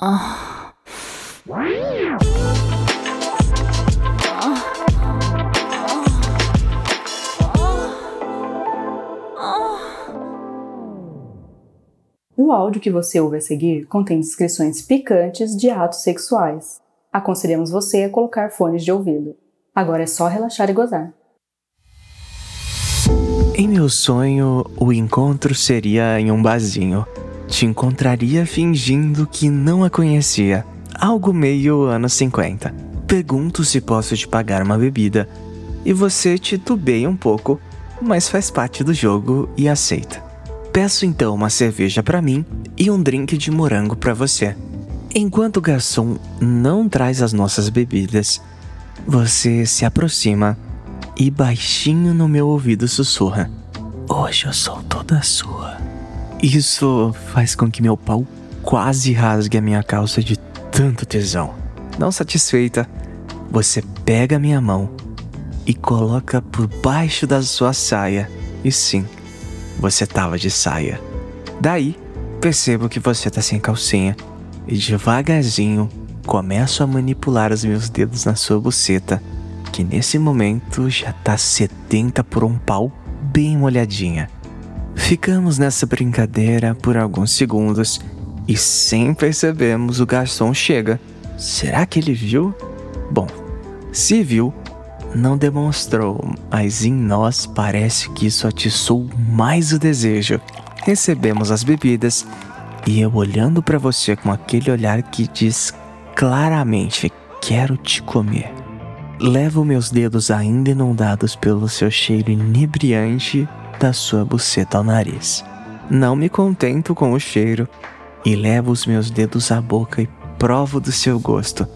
O áudio que você ouve a seguir contém descrições picantes de atos sexuais. Aconselhamos você a colocar fones de ouvido. Agora é só relaxar e gozar. Em meu sonho, o encontro seria em um barzinho. Te encontraria fingindo que não a conhecia. Algo meio anos 50. Pergunto se posso te pagar uma bebida. E você titubeia um pouco, mas faz parte do jogo e aceita. Peço então uma cerveja para mim e um drink de morango para você. Enquanto o garçom não traz as nossas bebidas, você se aproxima e baixinho no meu ouvido sussurra: Hoje eu sou toda sua. Isso faz com que meu pau quase rasgue a minha calça de tanto tesão. Não satisfeita, você pega minha mão e coloca por baixo da sua saia. E sim, você tava de saia. Daí, percebo que você tá sem calcinha e devagarzinho começo a manipular os meus dedos na sua buceta que nesse momento já tá sedenta por um pau bem molhadinha. Ficamos nessa brincadeira por alguns segundos e sem percebermos o garçom chega. Será que ele viu? Bom, se viu, não demonstrou, mas em nós parece que isso atiçou mais o desejo. Recebemos as bebidas e eu olhando para você com aquele olhar que diz claramente: quero te comer. Levo meus dedos ainda inundados pelo seu cheiro inebriante da sua buceta ao nariz. Não me contento com o cheiro e levo os meus dedos à boca e provo do seu gosto.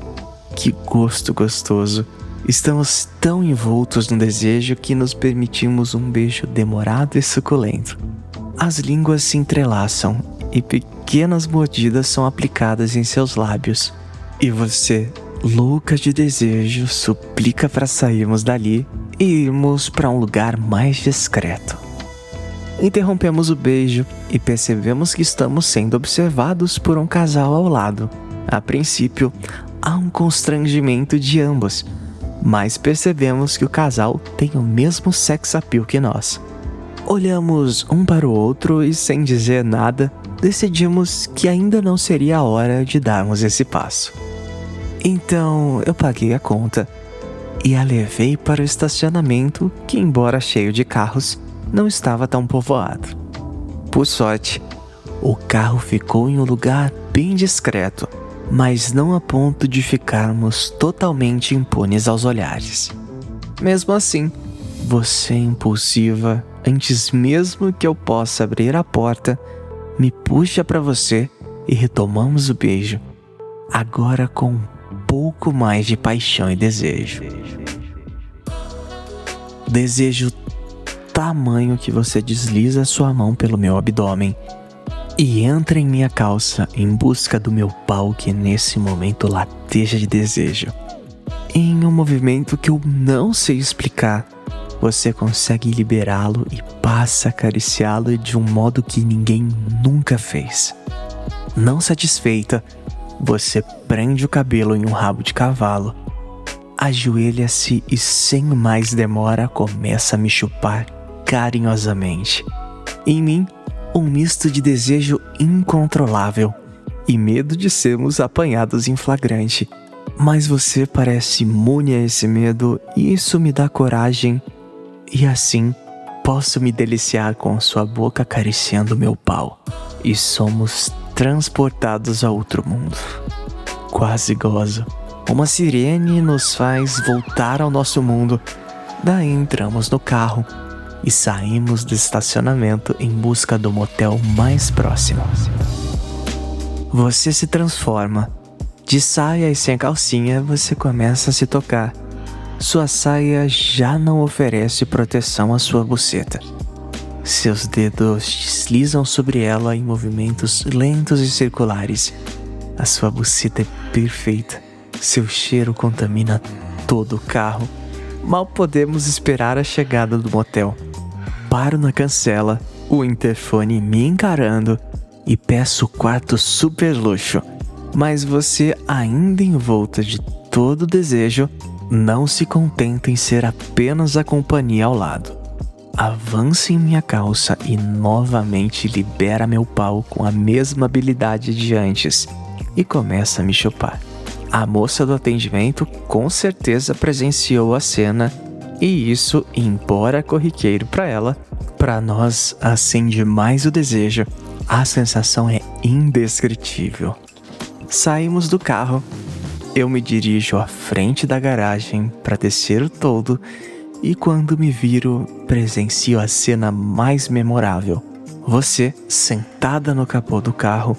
Que gosto gostoso! Estamos tão envoltos no desejo que nos permitimos um beijo demorado e suculento. As línguas se entrelaçam e pequenas mordidas são aplicadas em seus lábios. E você louca de desejo, suplica para sairmos dali e irmos para um lugar mais discreto. Interrompemos o beijo e percebemos que estamos sendo observados por um casal ao lado. A princípio, há um constrangimento de ambos, mas percebemos que o casal tem o mesmo sex appeal que nós. Olhamos um para o outro e, sem dizer nada, decidimos que ainda não seria a hora de darmos esse passo. Então eu paguei a conta e a levei para o estacionamento, que, embora cheio de carros, não estava tão povoado. Por sorte, o carro ficou em um lugar bem discreto, mas não a ponto de ficarmos totalmente impunes aos olhares. Mesmo assim, você impulsiva, antes mesmo que eu possa abrir a porta, me puxa para você e retomamos o beijo, agora com pouco mais de paixão e desejo. Desejo tamanho que você desliza sua mão pelo meu abdômen e entra em minha calça em busca do meu pau que nesse momento lateja de desejo. Em um movimento que eu não sei explicar, você consegue liberá-lo e passa a acariciá-lo de um modo que ninguém nunca fez. Não satisfeita, você prende o cabelo em um rabo de cavalo, ajoelha-se e, sem mais demora, começa a me chupar carinhosamente. Em mim, um misto de desejo incontrolável e medo de sermos apanhados em flagrante. Mas você parece imune a esse medo e isso me dá coragem, e assim posso me deliciar com sua boca acariciando meu pau. E somos transportados a outro mundo. Quase gozo. Uma sirene nos faz voltar ao nosso mundo. Daí entramos no carro e saímos do estacionamento em busca do motel mais próximo. Você se transforma. De saia e sem calcinha, você começa a se tocar. Sua saia já não oferece proteção à sua buceta. Seus dedos deslizam sobre ela em movimentos lentos e circulares. A sua buceta é perfeita. Seu cheiro contamina todo o carro. Mal podemos esperar a chegada do motel. Paro na cancela, o interfone me encarando e peço o quarto super luxo. Mas você, ainda envolta de todo desejo, não se contenta em ser apenas a companhia ao lado. Avança em minha calça e novamente libera meu pau com a mesma habilidade de antes e começa a me chupar. A moça do atendimento com certeza presenciou a cena e isso, embora corriqueiro para ela, para nós acende mais o desejo. A sensação é indescritível. Saímos do carro. Eu me dirijo à frente da garagem para descer o todo e quando me viro, presencio a cena mais memorável. Você sentada no capô do carro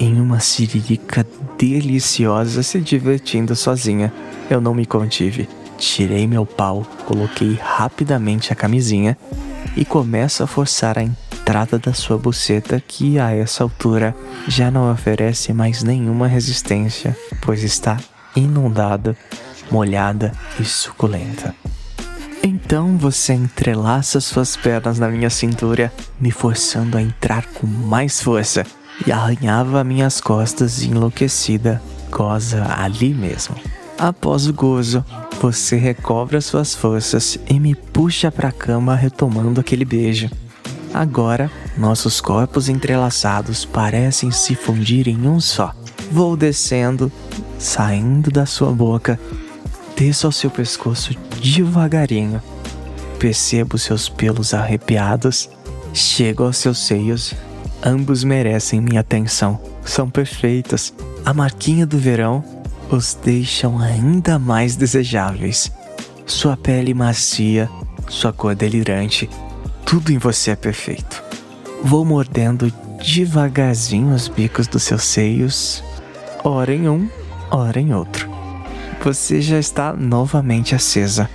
em uma siririca deliciosa se divertindo sozinha. Eu não me contive. Tirei meu pau, coloquei rapidamente a camisinha e começo a forçar a entrada da sua buceta que a essa altura já não oferece mais nenhuma resistência, pois está inundada, molhada e suculenta. Então você entrelaça suas pernas na minha cintura, me forçando a entrar com mais força, e arranhava minhas costas enlouquecida, goza ali mesmo. Após o gozo, você recobra suas forças e me puxa para a cama retomando aquele beijo. Agora, nossos corpos entrelaçados parecem se fundir em um só. Vou descendo, saindo da sua boca Desço ao seu pescoço devagarinho. Percebo seus pelos arrepiados. Chego aos seus seios. Ambos merecem minha atenção. São perfeitos. A marquinha do verão os deixam ainda mais desejáveis. Sua pele macia, sua cor delirante, tudo em você é perfeito. Vou mordendo devagarzinho os bicos dos seus seios, ora em um, ora em outro. Você já está novamente acesa.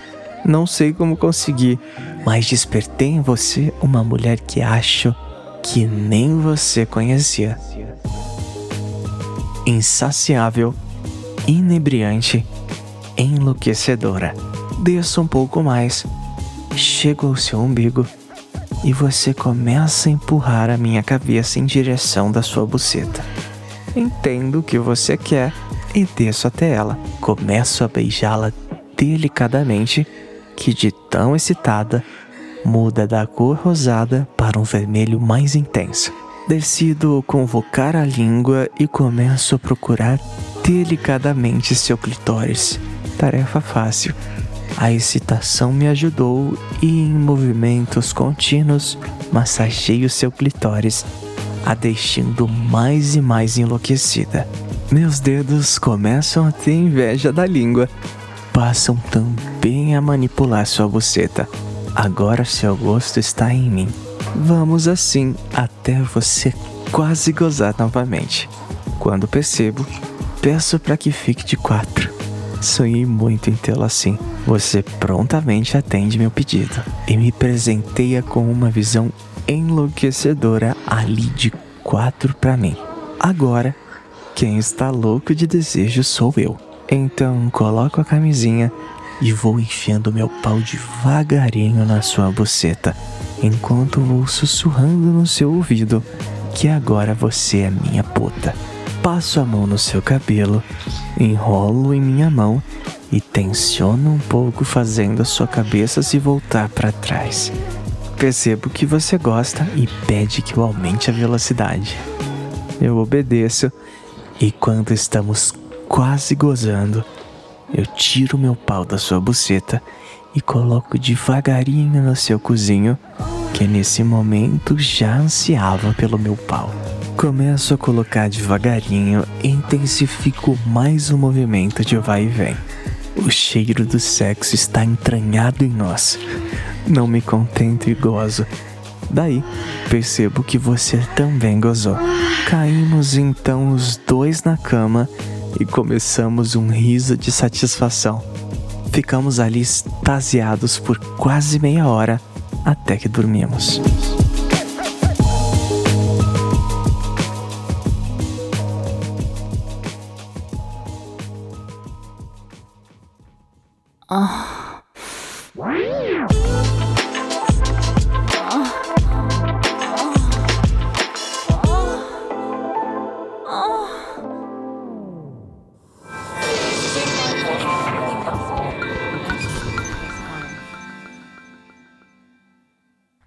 Não sei como consegui, mas despertei em você uma mulher que acho que nem você conhecia. Insaciável, inebriante, enlouquecedora. Desça um pouco mais, chego ao seu umbigo e você começa a empurrar a minha cabeça em direção da sua buceta. Entendo o que você quer e desço até ela. Começo a beijá-la delicadamente, que de tão excitada, muda da cor rosada para um vermelho mais intenso. Decido convocar a língua e começo a procurar delicadamente seu clitóris. Tarefa fácil. A excitação me ajudou e, em movimentos contínuos, massageio seu clitóris, a deixando mais e mais enlouquecida. Meus dedos começam a ter inveja da língua. Passam também a manipular sua buceta. Agora seu gosto está em mim. Vamos assim até você quase gozar novamente. Quando percebo, peço para que fique de quatro. Sonhei muito em tê-lo assim. Você prontamente atende meu pedido e me presenteia com uma visão enlouquecedora ali de quatro para mim. Agora quem está louco de desejo sou eu. Então coloco a camisinha e vou enfiando meu pau devagarinho na sua buceta, enquanto vou sussurrando no seu ouvido que agora você é minha puta. Passo a mão no seu cabelo, enrolo em minha mão e tensiono um pouco, fazendo a sua cabeça se voltar para trás. Percebo que você gosta e pede que eu aumente a velocidade. Eu obedeço e quando estamos quase gozando, eu tiro meu pau da sua buceta e coloco devagarinho no seu cozinho, que nesse momento já ansiava pelo meu pau. Começo a colocar devagarinho e intensifico mais o movimento de vai e vem. O cheiro do sexo está entranhado em nós. Não me contento e gozo, Daí, percebo que você também gozou. Caímos então os dois na cama e começamos um riso de satisfação. Ficamos ali extasiados por quase meia hora até que dormimos.